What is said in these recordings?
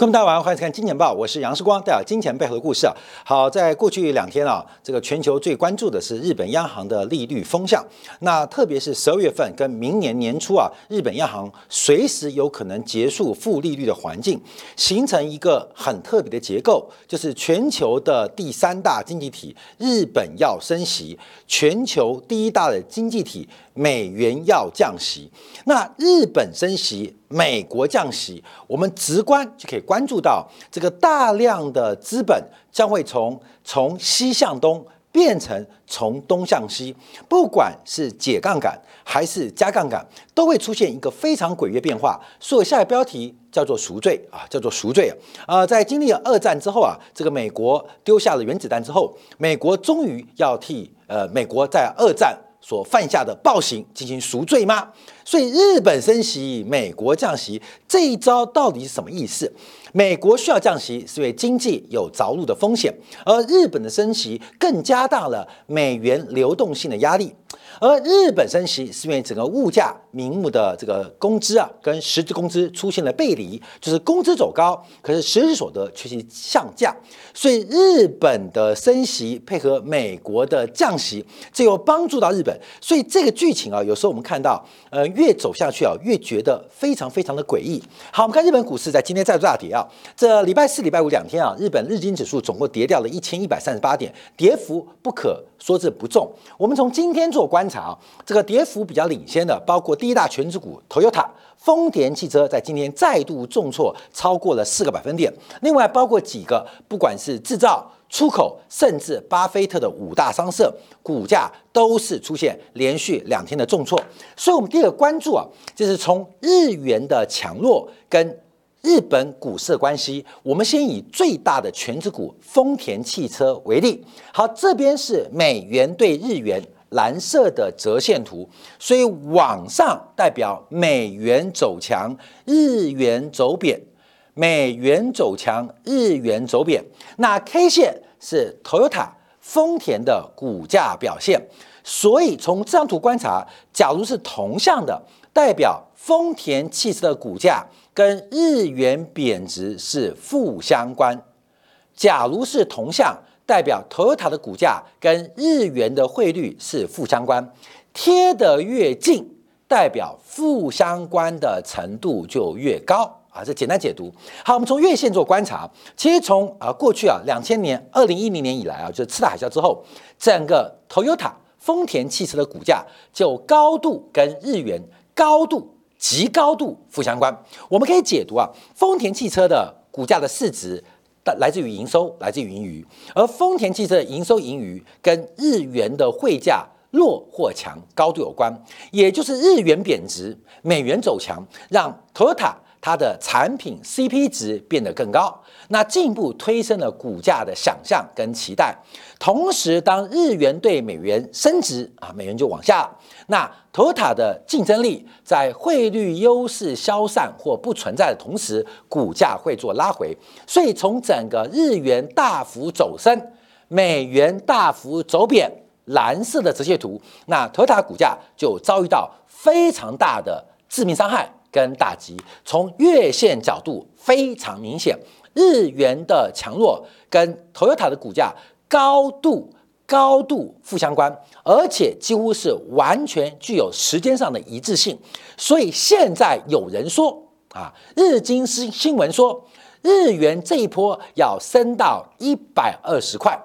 各位大家晚上，欢迎看《金钱报》，我是杨世光，带来金钱背后的故事啊。好，在过去两天啊，这个全球最关注的是日本央行的利率风向。那特别是十二月份跟明年年初啊，日本央行随时有可能结束负利率的环境，形成一个很特别的结构，就是全球的第三大经济体日本要升息，全球第一大的经济体美元要降息。那日本升息。美国降息，我们直观就可以关注到，这个大量的资本将会从从西向东变成从东向西，不管是解杠杆还是加杠杆，都会出现一个非常诡异变化。所以下个标题叫做赎罪啊，叫做赎罪啊。呃，在经历了二战之后啊，这个美国丢下了原子弹之后，美国终于要替呃美国在二战。所犯下的暴行进行赎罪吗？所以日本升息，美国降息，这一招到底是什么意思？美国需要降息，是因为经济有着陆的风险，而日本的升息更加大了美元流动性的压力。而日本升息是因为整个物价名目的这个工资啊，跟实质工资出现了背离，就是工资走高，可是实质所得却是向降。所以日本的升息配合美国的降息，这又帮助到日本。所以这个剧情啊，有时候我们看到，呃，越走下去啊，越觉得非常非常的诡异。好，我们看日本股市在今天再度大跌啊，这礼拜四、礼拜五两天啊，日本日经指数总共跌掉了一千一百三十八点，跌幅不可说这不重。我们从今天做观察啊，这个跌幅比较领先的，包括第一大全指股 Toyota、丰田汽车，在今天再度重挫超过了四个百分点。另外，包括几个不管是制造、出口，甚至巴菲特的五大商社，股价都是出现连续两天的重挫。所以，我们第一个关注啊，就是从日元的强弱跟日本股市的关系。我们先以最大的全指股丰田汽车为例。好，这边是美元对日元。蓝色的折线图，所以往上代表美元走强，日元走贬；美元走强，日元走贬。那 K 线是 Toyota 丰田的股价表现。所以从这张图观察，假如是同向的，代表丰田汽车的股价跟日元贬值是负相关；假如是同向。代表 Toyota 的股价跟日元的汇率是负相关，贴得越近，代表负相关的程度就越高啊！这简单解读。好，我们从月线做观察，其实从啊过去啊两千年、二零一零年以来啊，就是次贷海啸之后，整个 Toyota 丰田汽车的股价就高度跟日元高度极高度负相关。我们可以解读啊，丰田汽车的股价的市值。来自于营收，来自于盈余，而丰田汽车的营收盈余跟日元的汇价弱或强高度有关，也就是日元贬值，美元走强，让 Toyota 它的产品 CP 值变得更高，那进一步推升了股价的想象跟期待。同时，当日元对美元升值啊，美元就往下。那投塔的竞争力在汇率优势消散或不存在的同时，股价会做拉回。所以，从整个日元大幅走升，美元大幅走贬，蓝色的折线图，那投塔股价就遭遇到非常大的致命伤害跟打击。从月线角度非常明显，日元的强弱跟 Toyota 的股价。高度高度负相关，而且几乎是完全具有时间上的一致性。所以现在有人说啊，日经新新闻说，日元这一波要升到一百二十块。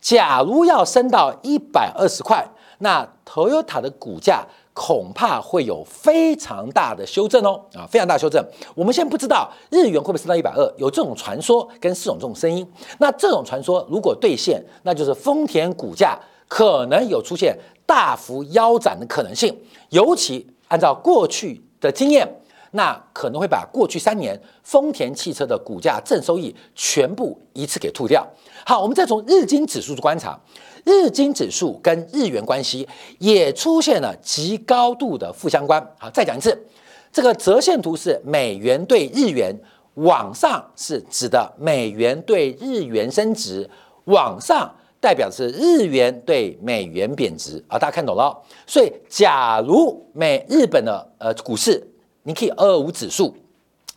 假如要升到一百二十块，那 Toyota 的股价。恐怕会有非常大的修正哦，啊，非常大修正。我们现在不知道日元会不会升到一百二，有这种传说跟四种这种声音。那这种传说如果兑现，那就是丰田股价可能有出现大幅腰斩的可能性。尤其按照过去的经验，那可能会把过去三年丰田汽车的股价正收益全部一次给吐掉。好，我们再从日经指数去观察。日经指数跟日元关系也出现了极高度的负相关。好，再讲一次，这个折线图是美元对日元，往上是指的美元对日元升值，往上代表是日元对美元贬值。啊，大家看懂了？所以，假如美日本的呃股市，你可以二五指数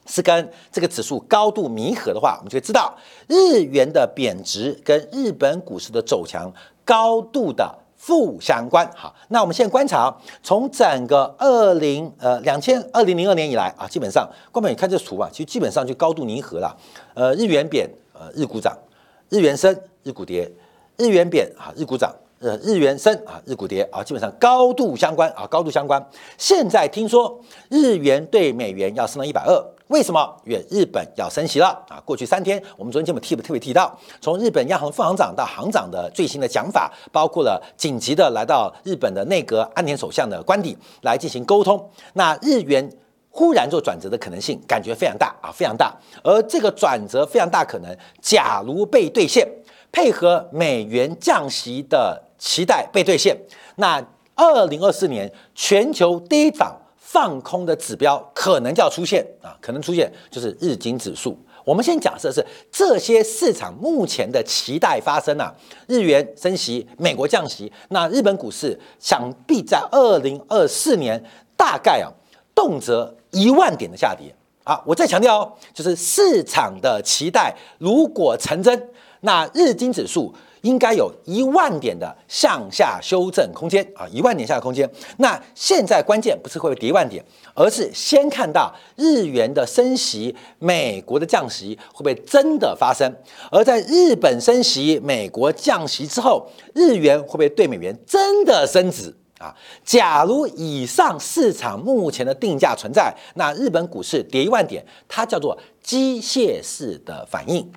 是跟这个指数高度弥合的话，我们就会知道日元的贬值跟日本股市的走强高度的负相关。好，那我们现在观察，从整个二零呃两千二零零二年以来啊，基本上，光本你看这图啊，其实基本上就高度弥合了。呃，日元贬，呃，日股涨；日元升，日股跌；日元贬啊，日股涨。呃，日元升啊，日股跌啊，基本上高度相关啊，高度相关。现在听说日元对美元要升到一百二，为什么？因为日本要升息了啊。过去三天，我们昨天节目特别特别提到，从日本央行副行长到行长的最新的讲法，包括了紧急的来到日本的内阁安田首相的官邸来进行沟通。那日元忽然做转折的可能性，感觉非常大啊，非常大。而这个转折非常大可能，假如被兑现，配合美元降息的。期待被兑现，那二零二四年全球第一档放空的指标可能就要出现啊，可能出现就是日经指数。我们先假设是这些市场目前的期待发生啊，日元升息，美国降息，那日本股市想必在二零二四年大概啊动辄一万点的下跌啊。我再强调哦，就是市场的期待如果成真，那日经指数。应该有一万点的向下修正空间啊，一万点下的空间。那现在关键不是会跌一万点，而是先看到日元的升息，美国的降息会不会真的发生？而在日本升息、美国降息之后，日元会不会对美元真的升值啊？假如以上市场目前的定价存在，那日本股市跌一万点，它叫做机械式的反应。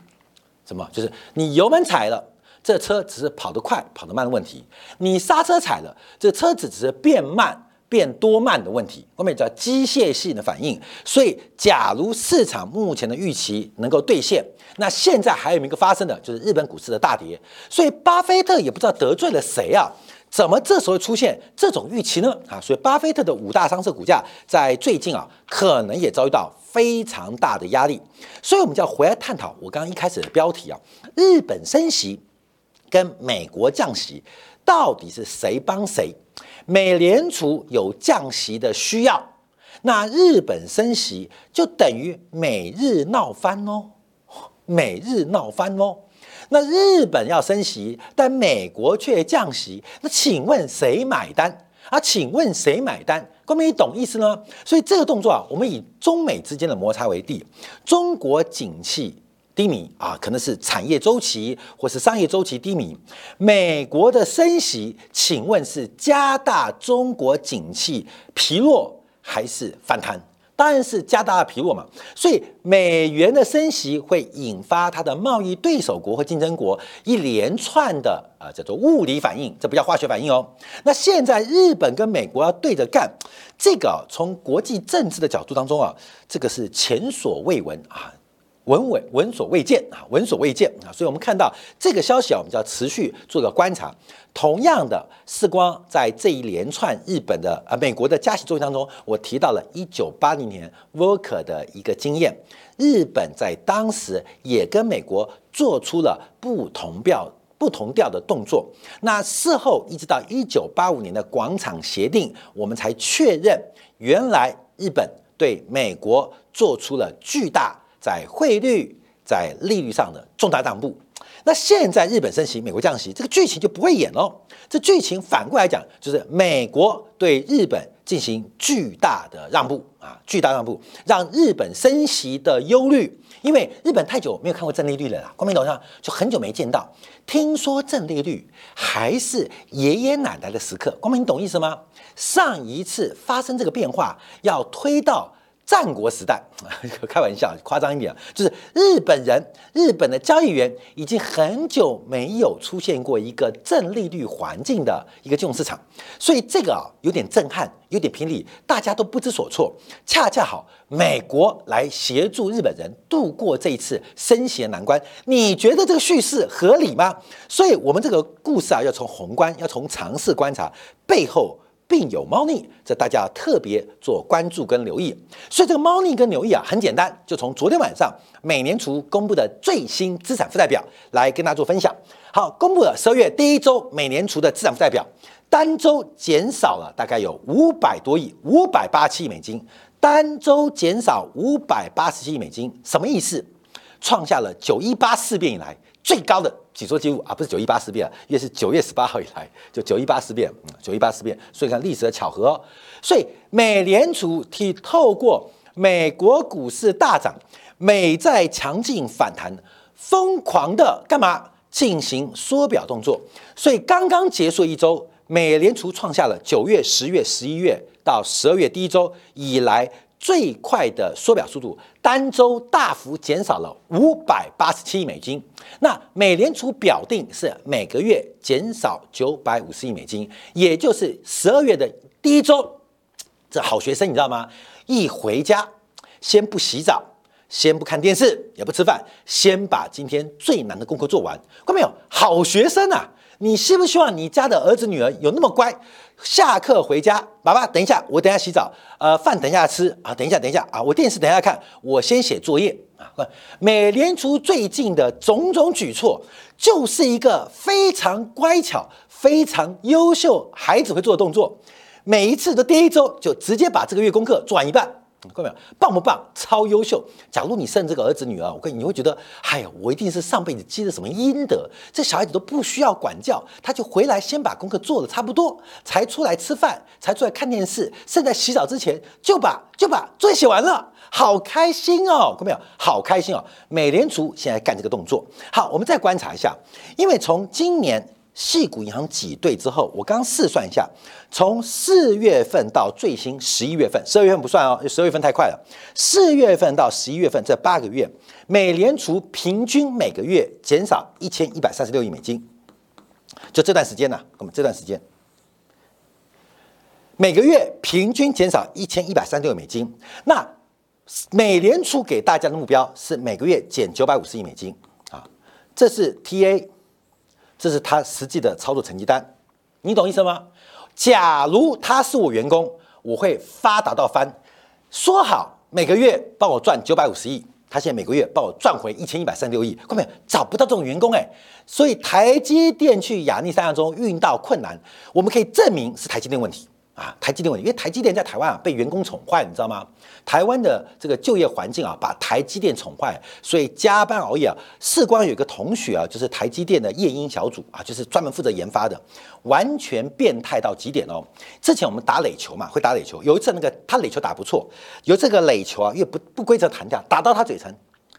什么？就是你油门踩了。这车只是跑得快、跑得慢的问题，你刹车踩了，这车子只是变慢、变多慢的问题，后面叫机械性的反应。所以，假如市场目前的预期能够兑现，那现在还有一个发生的就是日本股市的大跌。所以，巴菲特也不知道得罪了谁啊？怎么这时候出现这种预期呢？啊，所以巴菲特的五大商社股价在最近啊，可能也遭遇到非常大的压力。所以，我们就要回来探讨我刚刚一开始的标题啊，日本升息。跟美国降息到底是谁帮谁？美联储有降息的需要，那日本升息就等于美日闹翻哦，美日闹翻哦。那日本要升息，但美国却降息，那请问谁买单啊？请问谁买单？各位懂意思呢？所以这个动作啊，我们以中美之间的摩擦为例，中国景气。低迷啊，可能是产业周期或是商业周期低迷。美国的升息，请问是加大中国景气疲弱还是反弹？当然是加大疲弱嘛。所以美元的升息会引发它的贸易对手国和竞争国一连串的啊叫做物理反应，这不叫化学反应哦。那现在日本跟美国要对着干，这个从国际政治的角度当中啊，这个是前所未闻啊。闻闻闻所未见啊，闻所未见啊，所以我们看到这个消息啊，我们就要持续做个观察。同样的，世光在这一连串日本的啊美国的加息周期当中，我提到了一九八零年 Volker 的一个经验，日本在当时也跟美国做出了不同调不同调的动作。那事后一直到一九八五年的广场协定，我们才确认原来日本对美国做出了巨大。在汇率、在利率上的重大让步，那现在日本升息，美国降息，这个剧情就不会演喽。这剧情反过来讲，就是美国对日本进行巨大的让步啊，巨大让步，让日本升息的忧虑，因为日本太久没有看过正利率了啦，光明头上就很久没见到。听说正利率还是爷爷奶奶的时刻，光明你懂意思吗？上一次发生这个变化，要推到。战国时代，开玩笑，夸张一点，就是日本人、日本的交易员已经很久没有出现过一个正利率环境的一个金融市场，所以这个啊有点震撼，有点偏离，大家都不知所措。恰恰好，美国来协助日本人度过这一次升息难关，你觉得这个叙事合理吗？所以，我们这个故事啊，要从宏观，要从尝试观察背后。并有猫腻，这大家特别做关注跟留意。所以这个猫腻跟留意啊，很简单，就从昨天晚上美联储公布的最新资产负债表来跟大家做分享。好，公布了十二月第一周美联储的资产负债表，单周减少了大概有五百多亿，五百八十七亿美金。单周减少五百八十七亿美金，什么意思？创下了九一八事变以来最高的紧缩记录啊！不是九一八事变，因为是九月十八号以来就九一八事变，九一八事变，所以看历史的巧合。所以美联储替透过美国股市大涨，美债强劲反弹，疯狂的干嘛进行缩表动作？所以刚刚结束一周，美联储创下了九月、十月、十一月到十二月第一周以来。最快的缩表速度，单周大幅减少了五百八十七亿美金。那美联储表定是每个月减少九百五十亿美金，也就是十二月的第一周。这好学生你知道吗？一回家先不洗澡，先不看电视，也不吃饭，先把今天最难的功课做完。看到没有？好学生啊！你希不希望你家的儿子女儿有那么乖？下课回家，爸爸等一下，我等下洗澡，呃，饭等一下吃啊，等一下，等一下啊，我电视等一下看，我先写作业啊。美联储最近的种种举措，就是一个非常乖巧、非常优秀孩子会做的动作。每一次的第一周就直接把这个月功课做完一半。看到没有？棒不棒？超优秀！假如你生这个儿子女儿，我跟你你会觉得，哎呀，我一定是上辈子积了什么阴德，这小孩子都不需要管教，他就回来先把功课做的差不多，才出来吃饭，才出来看电视，甚至洗澡之前就把就把作业写完了，好开心哦！看到没有？好开心哦！美联储现在干这个动作。好，我们再观察一下，因为从今年。细股银行挤兑之后，我刚试算一下，从四月份到最新十一月份，十二月份不算哦，十二月份太快了。四月份到十一月份这八个月，美联储平均每个月减少一千一百三十六亿美金，就这段时间呢，我们这段时间，每个月平均减少一千一百三十六美金。那美联储给大家的目标是每个月减九百五十亿美金啊，这是 TA。这是他实际的操作成绩单，你懂意思吗？假如他是我员工，我会发达到翻。说好每个月帮我赚九百五十亿，他现在每个月帮我赚回一千一百三十六亿，看到没有？找不到这种员工哎，所以台积电去亚利桑那州运到困难，我们可以证明是台积电问题。啊，台积电问题，因为台积电在台湾啊被员工宠坏，你知道吗？台湾的这个就业环境啊把台积电宠坏，所以加班熬夜啊。事关有一个同学啊，就是台积电的夜鹰小组啊，就是专门负责研发的，完全变态到极点哦。之前我们打垒球嘛，会打垒球，有一次那个他垒球打不错，有这个垒球啊，因为不不规则弹跳，打到他嘴唇，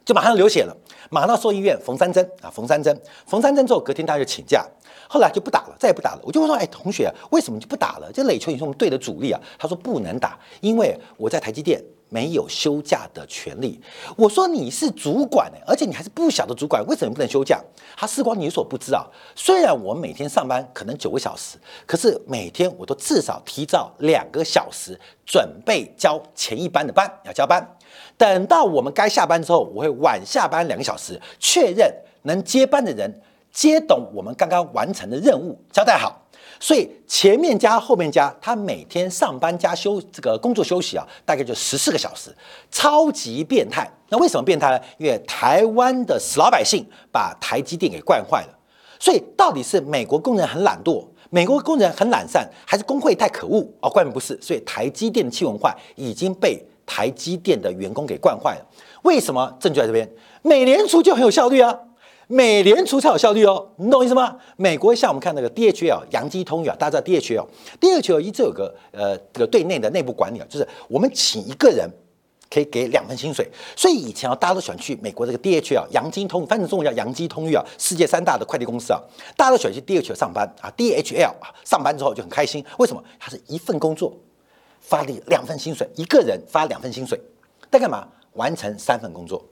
就马上流血了，马上到兽医院缝三针啊，缝三针，缝三针之后隔天他就请假。后来就不打了，再也不打了。我就问说：“哎，同学，为什么就不打了？这垒球也是我们队的主力啊。”他说：“不能打，因为我在台积电没有休假的权利。”我说：“你是主管呢，而且你还是不小的主管，为什么不能休假？”他时光你所不知啊。虽然我每天上班可能九个小时，可是每天我都至少提早两个小时准备交前一班的班，要交班。等到我们该下班之后，我会晚下班两个小时，确认能接班的人。接懂我们刚刚完成的任务，交代好，所以前面加后面加，他每天上班加休这个工作休息啊，大概就十四个小时，超级变态。那为什么变态呢？因为台湾的死老百姓把台积电给惯坏了。所以到底是美国工人很懒惰，美国工人很懒散，还是工会太可恶？哦，关键不是。所以台积电的气文化已经被台积电的员工给惯坏了。为什么？证据在这边，美联储就很有效率啊。美联储才有效率哦，你懂意思吗？美国像我们看那个 DHL 洋基通啊，大家知道 DHL，DHL 一直有个呃这个对内的内部管理啊，就是我们请一个人可以给两份薪水，所以以前啊大家都喜欢去美国这个 DHL 洋基通，翻译成中文叫洋基通运啊，世界三大的快递公司啊，大家都喜欢去 DHL 上班啊，DHL 啊上班之后就很开心，为什么？它是一份工作发你两份薪水，一个人发两份薪水，在干嘛？完成三份工作。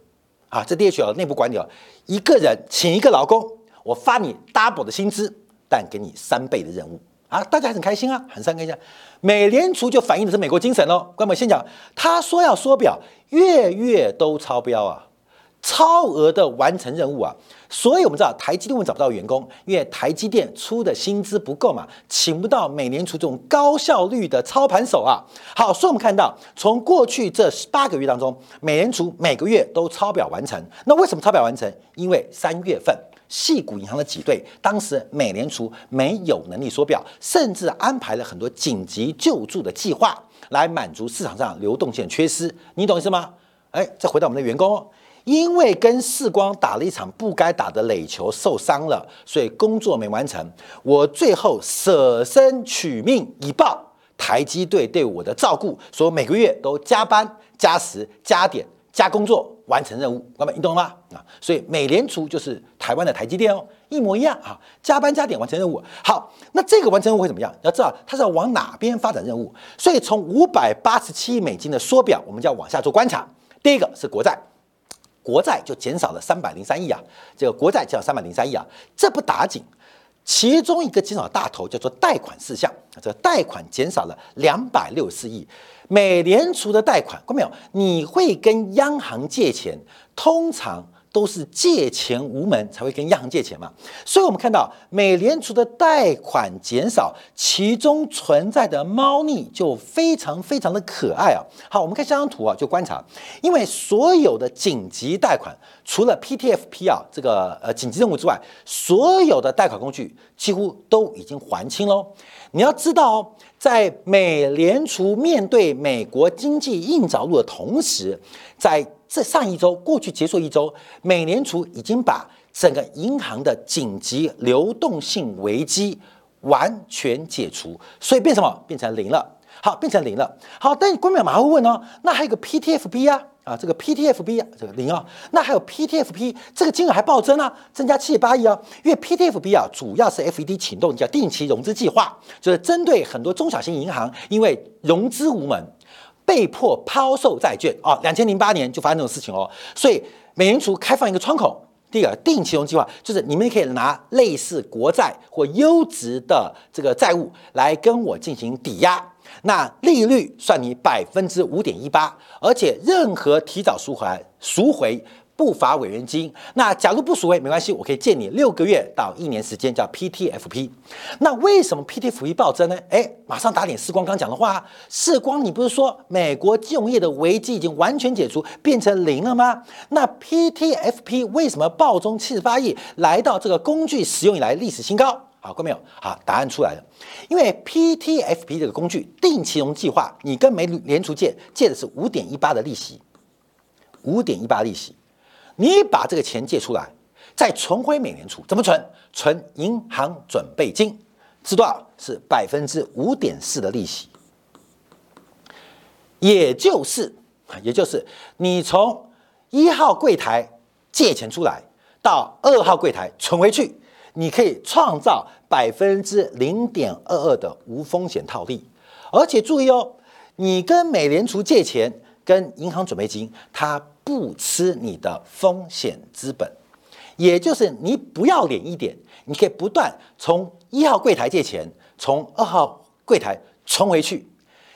啊，这 DHL 内部管理哦，一个人请一个劳工，我发你 double 的薪资，但给你三倍的任务啊，大家很开心啊，很三开心。美联储就反映的是美国精神喽。哥们先讲，他说要缩表，月月都超标啊。超额的完成任务啊，所以我们知道台积电为找不到员工，因为台积电出的薪资不够嘛，请不到美联储这种高效率的操盘手啊。好，所以我们看到从过去这八个月当中，美联储每个月都超表完成。那为什么超表完成？因为三月份细股银行的挤兑，当时美联储没有能力缩表，甚至安排了很多紧急救助的计划来满足市场上流动性缺失。你懂意思吗？哎，再回到我们的员工，因为跟世光打了一场不该打的垒球受伤了，所以工作没完成。我最后舍身取命以报台积队对我的照顾，说每个月都加班加时加点加工作完成任务，哥们，你懂了吗？啊，所以美联储就是台湾的台积电哦，一模一样啊，加班加点完成任务。好，那这个完成任务会怎么样？要知道它是要往哪边发展任务，所以从五百八十七亿美金的缩表，我们就要往下做观察。第一个是国债，国债就减少了三百零三亿啊，这个国债减少三百零三亿啊，这不打紧。其中一个减少大头叫做贷款事项，这贷款减少了两百六十四亿。美联储的贷款，看到没有？你会跟央行借钱，通常。都是借钱无门才会跟央行借钱嘛，所以我们看到美联储的贷款减少，其中存在的猫腻就非常非常的可爱啊。好，我们看这张图啊，就观察，因为所有的紧急贷款，除了 PTFP 啊这个呃紧急任务之外，所有的贷款工具几乎都已经还清喽。你要知道哦，在美联储面对美国经济硬着陆的同时，在这上一周过去结束一周，美联储已经把整个银行的紧急流动性危机完全解除，所以变什么？变成零了。好，变成零了。好，但官员马上会问哦，那还有个 PTFB 啊，啊，这个 PTFB 啊，这个零啊，那还有 PTFP 这个金额还暴增啊，增加七十八亿啊，因为 PTFB 啊，主要是 FED 启动叫定期融资计划，就是针对很多中小型银行，因为融资无门。被迫抛售债券哦！两千零八年就发生这种事情哦，所以美联储开放一个窗口，第二定期融计划，就是你们可以拿类似国债或优质的这个债务来跟我进行抵押，那利率算你百分之五点一八，而且任何提早赎回赎回。不罚违约金。那假如不赎回没关系，我可以借你六个月到一年时间，叫 PTFP。那为什么 PTFP 暴增呢？哎，马上打点世光刚讲的话。世光，你不是说美国金融业的危机已经完全解除，变成零了吗？那 PTFP 为什么暴增七十八亿，来到这个工具使用以来历史新高？好，过没有？好，答案出来了。因为 PTFP 这个工具定期融计划，你跟美联储借借的是五点一八的利息，五点一八利息。你把这个钱借出来，再存回美联储，怎么存？存银行准备金，是多少？是百分之五点四的利息。也就是，也就是你从一号柜台借钱出来，到二号柜台存回去，你可以创造百分之零点二二的无风险套利。而且注意哦，你跟美联储借钱，跟银行准备金，它。不吃你的风险资本，也就是你不要脸一点，你可以不断从一号柜台借钱，从二号柜台存回去，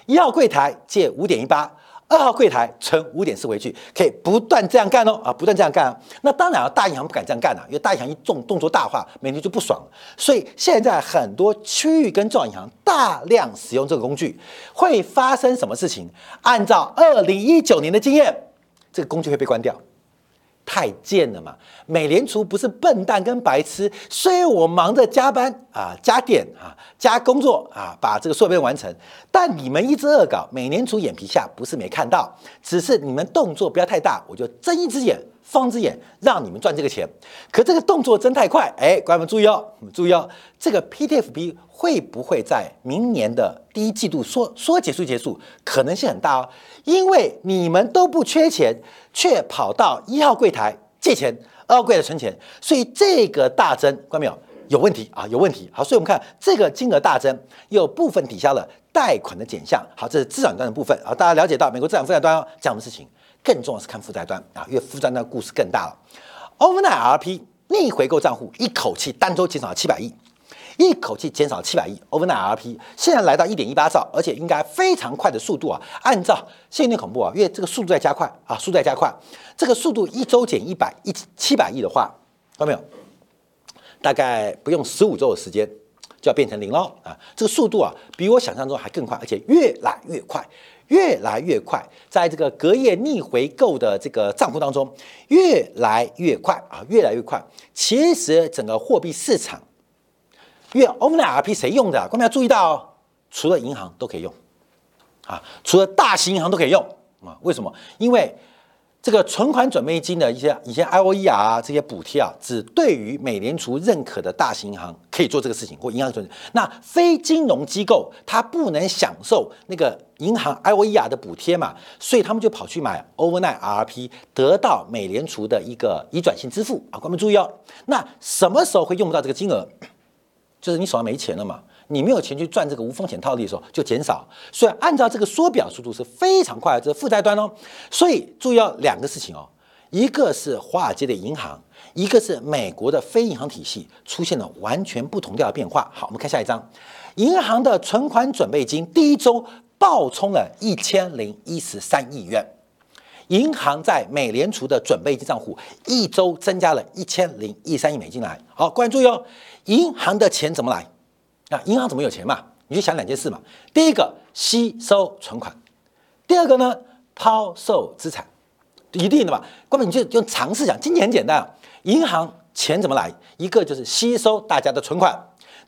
一号柜台借五点一八，二号柜台存五点四回去，可以不断这样干哦啊，不断这样干。啊那当然啊，大银行不敢这样干啊，因为大银行一动动作大化，美联就不爽了。所以现在很多区域跟中央银行大量使用这个工具，会发生什么事情？按照二零一九年的经验。这个工具会被关掉，太贱了嘛！美联储不是笨蛋跟白痴，虽然我忙着加班啊、加点啊、加工作啊，把这个所有完成，但你们一直恶搞，美联储眼皮下不是没看到，只是你们动作不要太大，我就睁一只眼。放只眼让你们赚这个钱，可这个动作真太快，哎，观众们注意哦，注意哦，这个 PTFP 会不会在明年的第一季度说说结束结束？可能性很大哦，因为你们都不缺钱，却跑到一号柜台借钱，二号柜台存钱，所以这个大增，看到没有？有问题啊，有问题。好，所以我们看这个金额大增，有部分抵消了贷款的减项。好，这是资产端的部分。好，大家了解到美国资产负债端这样的事情。更重要是看负债端啊，因为负债端故事更大了。Overnight RP 逆回购账户一口气单周减少了七百亿，一口气减少七百亿。Overnight RP 现在来到一点一八兆，而且应该非常快的速度啊。按照现在恐怖啊，因为这个速度在加快啊，速度在加快。这个速度一周减一百一七百亿的话，看到没有？大概不用十五周的时间就要变成零了啊。这个速度啊，比我想象中还更快，而且越来越快。越来越快，在这个隔夜逆回购的这个账户当中越来越快啊，越来越快。其实整个货币市场，因为 overnight RP 谁用的？各位要注意到哦，除了银行都可以用啊，除了大型银行都可以用啊。为什么？因为这个存款准备金的一些一些 I O E 啊，这些补贴啊，只对于美联储认可的大型银行可以做这个事情，或银行存。那非金融机构它不能享受那个银行 I O E 啊的补贴嘛，所以他们就跑去买 Overnight R P，得到美联储的一个移转性支付啊。观众注意哦，那什么时候会用不到这个金额？就是你手上没钱了嘛。你没有钱去赚这个无风险套利的时候，就减少。所以按照这个缩表速度是非常快的，这是负债端哦。所以注意要两个事情哦，一个是华尔街的银行，一个是美国的非银行体系出现了完全不同调的变化。好，我们看下一章，银行的存款准备金第一周暴冲了一千零一十三亿元，银行在美联储的准备金账户一周增加了一千零一十三亿美金来。好，关注哟，银行的钱怎么来？啊银行怎么有钱嘛？你就想两件事嘛。第一个吸收存款，第二个呢抛售资产，一定的吧？根本你就用常识讲，今年很简单啊。银行钱怎么来？一个就是吸收大家的存款，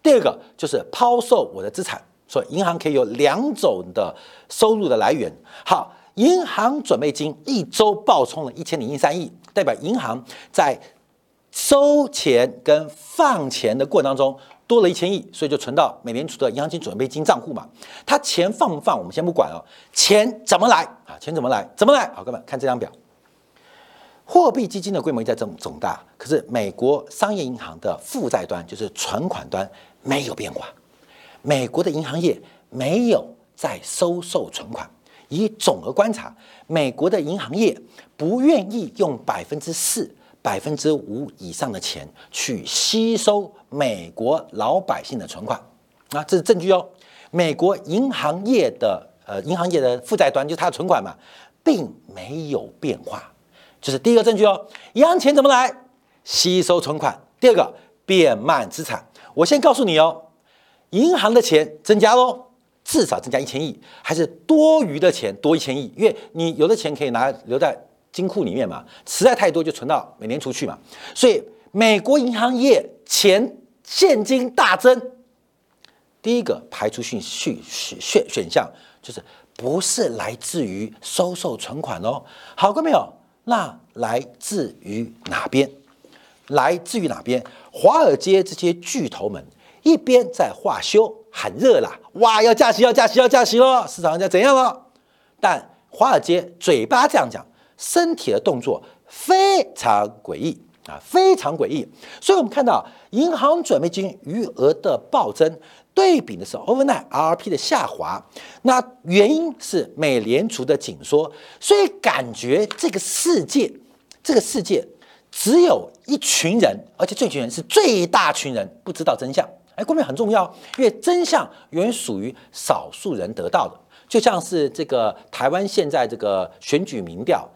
第二个就是抛售我的资产。所以银行可以有两种的收入的来源。好，银行准备金一周暴冲了一千零一三亿，代表银行在收钱跟放钱的过程当中。多了一千亿，所以就存到美联储的银行金准备金账户嘛。他钱放不放，我们先不管哦。钱怎么来啊？钱怎么来？怎么来？好，哥们看这张表，货币基金的规模在增总大，可是美国商业银行的负债端，就是存款端没有变化。美国的银行业没有在收受存款。以总额观察，美国的银行业不愿意用百分之四。百分之五以上的钱去吸收美国老百姓的存款，啊，这是证据哦。美国银行业的呃银行业的负债端就是它的存款嘛，并没有变化，这是第一个证据哦。银行钱怎么来？吸收存款。第二个变卖资产。我先告诉你哦，银行的钱增加喽，至少增加一千亿，还是多余的钱多一千亿，因为你有的钱可以拿留在。金库里面嘛，实在太多就存到美联储去嘛，所以美国银行业钱现金大增。第一个排除讯讯选选项就是不是来自于收受存款哦。好过没有？那来自于哪边？来自于哪边？华尔街这些巨头们一边在画休喊热啦，哇，要加息，要加息，要加息了，市场在怎样了？但华尔街嘴巴这样讲。身体的动作非常诡异啊，非常诡异。所以，我们看到银行准备金余额的暴增，对比的是 overnight RRP 的下滑。那原因是美联储的紧缩，所以感觉这个世界，这个世界只有一群人，而且这群人是最大群人不知道真相。哎，关键很重要，因为真相永远属于少数人得到的，就像是这个台湾现在这个选举民调。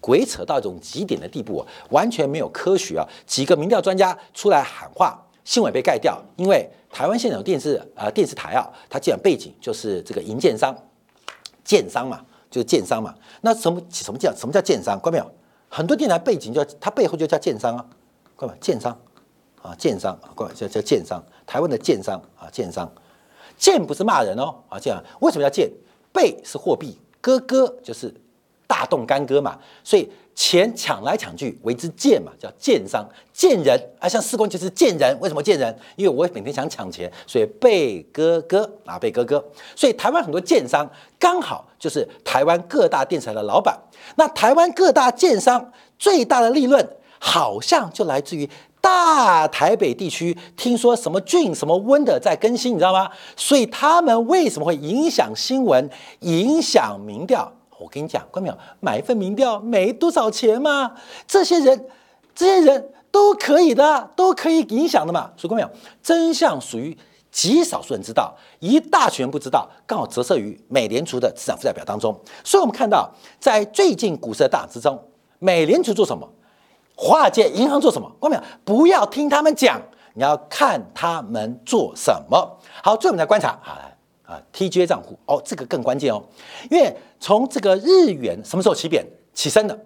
鬼扯到一种极点的地步啊，完全没有科学啊！几个民调专家出来喊话，新闻被盖掉，因为台湾现在有电视啊电视台啊，它基本背景就是这个银建商，建商嘛，就是建商嘛。那什么什么叫什么叫建商？关没有？很多电台背景叫它背后就叫建商啊，关没建商啊，建商啊，关叫叫建商，台湾的建商啊，建商，建不是骂人哦啊，这样为什么要建？背是货币，哥哥就是。大动干戈嘛，所以钱抢来抢去为之贱嘛，叫贱商贱人啊。像四公就是贱人，为什么贱人？因为我每天想抢钱，所以被割割啊，被割割。所以台湾很多建商刚好就是台湾各大电视台的老板。那台湾各大建商最大的利润，好像就来自于大台北地区。听说什么俊什么温的在更新，你知道吗？所以他们为什么会影响新闻、影响民调？我跟你讲，关淼买一份民调没多少钱嘛，这些人，这些人都可以的，都可以影响的嘛。所以关淼，真相属于极少数人知道，一大群人不知道，刚好折射于美联储的资产负债表当中。所以我们看到，在最近股市的大涨之中，美联储做什么？华尔街银行做什么？关淼不要听他们讲，你要看他们做什么。好，最后我们来观察，好啊，TGA 账户哦，这个更关键哦，因为从这个日元什么时候起贬起升的？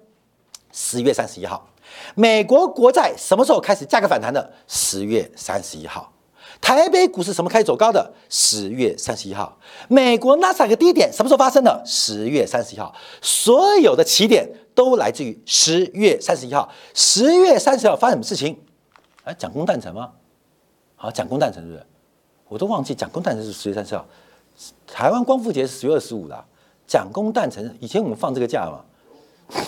十月三十一号。美国国债什么时候开始价格反弹的？十月三十一号。台北股市什么开始走高的？十月三十一号。美国纳斯达克低点什么时候发生的？十月三十一号。所有的起点都来自于十月三十一号。十月三十号发生什么事情？哎，蒋公诞辰吗？好，蒋公诞辰是不是？我都忘记蒋公诞辰是十月三十号。台湾光复节是十月二十五的。蒋公诞辰以前我们放这个假嘛？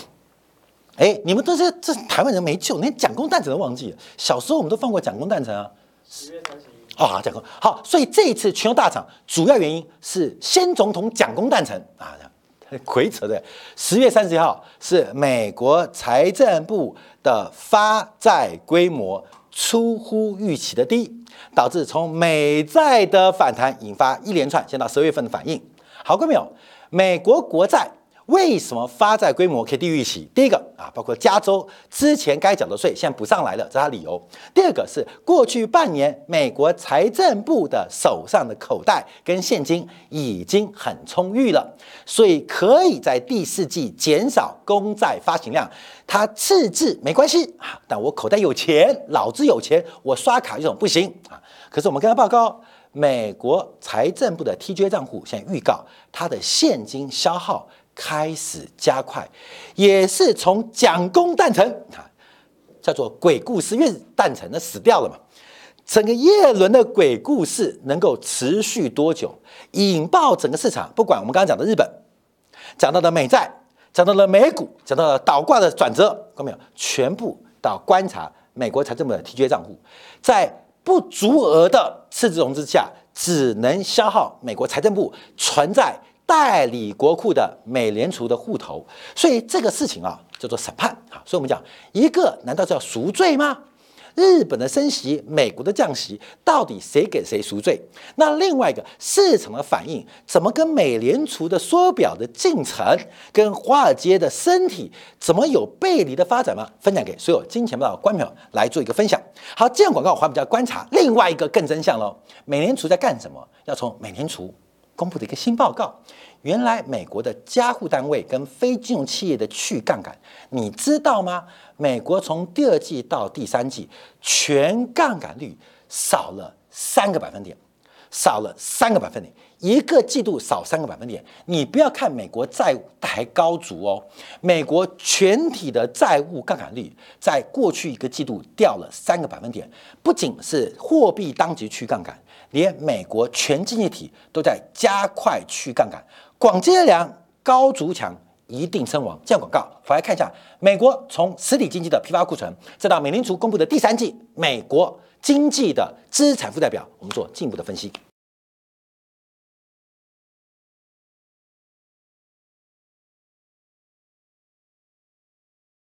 哎，你们都是这台湾人没救，连蒋公诞辰都忘记了。小时候我们都放过蒋公诞辰啊。十月三十一啊，蒋公好，所以这一次全球大涨，主要原因是先总统蒋公诞辰啊，鬼扯的。十月三十一号是美国财政部的发债规模出乎预期的低，导致从美债的反弹引发一连串，先到十二月份的反应。好各位朋友？美国国债。为什么发债规模可以低于预期？第一个啊，包括加州之前该缴的税现在补上来了，这是他理由。第二个是过去半年美国财政部的手上的口袋跟现金已经很充裕了，所以可以在第四季减少公债发行量。它赤字没关系啊，但我口袋有钱，老子有钱，我刷卡用不行啊。可是我们跟他报告，美国财政部的 TJ 账户现在预告它的现金消耗。开始加快，也是从蒋公诞辰啊，叫做鬼故事，因为诞辰的死掉了嘛。整个叶伦的鬼故事能够持续多久，引爆整个市场？不管我们刚刚讲的日本，讲到的美债，讲到了美股，讲到了倒挂的转折，看到没有？全部到观察美国财政部的 TJ 账户，在不足额的赤字融资下，只能消耗美国财政部存在。代理国库的美联储的户头，所以这个事情啊叫做审判啊，所以我们讲一个难道叫赎罪吗？日本的升息，美国的降息，到底谁给谁赎罪？那另外一个市场的反应怎么跟美联储的缩表的进程，跟华尔街的身体怎么有背离的发展吗？分享给所有金钱报的观众来做一个分享。好，这样广告我们就要观察另外一个更真相喽，美联储在干什么？要从美联储。公布的一个新报告，原来美国的加护单位跟非金融企业的去杠杆，你知道吗？美国从第二季到第三季，全杠杆率少了三个百分点，少了三个百分点，一个季度少三个百分点。你不要看美国债务还高足哦，美国全体的债务杠杆率在过去一个季度掉了三个百分点，不仅是货币当局去杠杆。连美国全经济体都在加快去杠杆，广积粮，高筑墙，一定称王。这样广告，回来看一下美国从实体经济的批发库存，再到美联储公布的第三季美国经济的资产负债表，我们做进一步的分析。